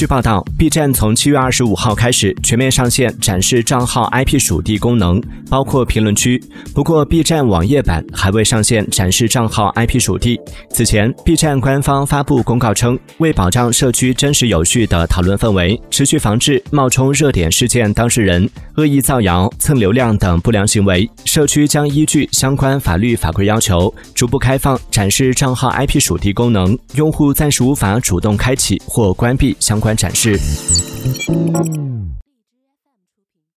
据报道，B 站从七月二十五号开始全面上线展示账号 IP 属地功能，包括评论区。不过，B 站网页版还未上线展示账号 IP 属地。此前，B 站官方发布公告称，为保障社区真实有序的讨论氛围，持续防治冒充热点事件当事人、恶意造谣、蹭流量等不良行为，社区将依据相关法律法规要求，逐步开放展示账号 IP 属地功能，用户暂时无法主动开启或关闭相关展示。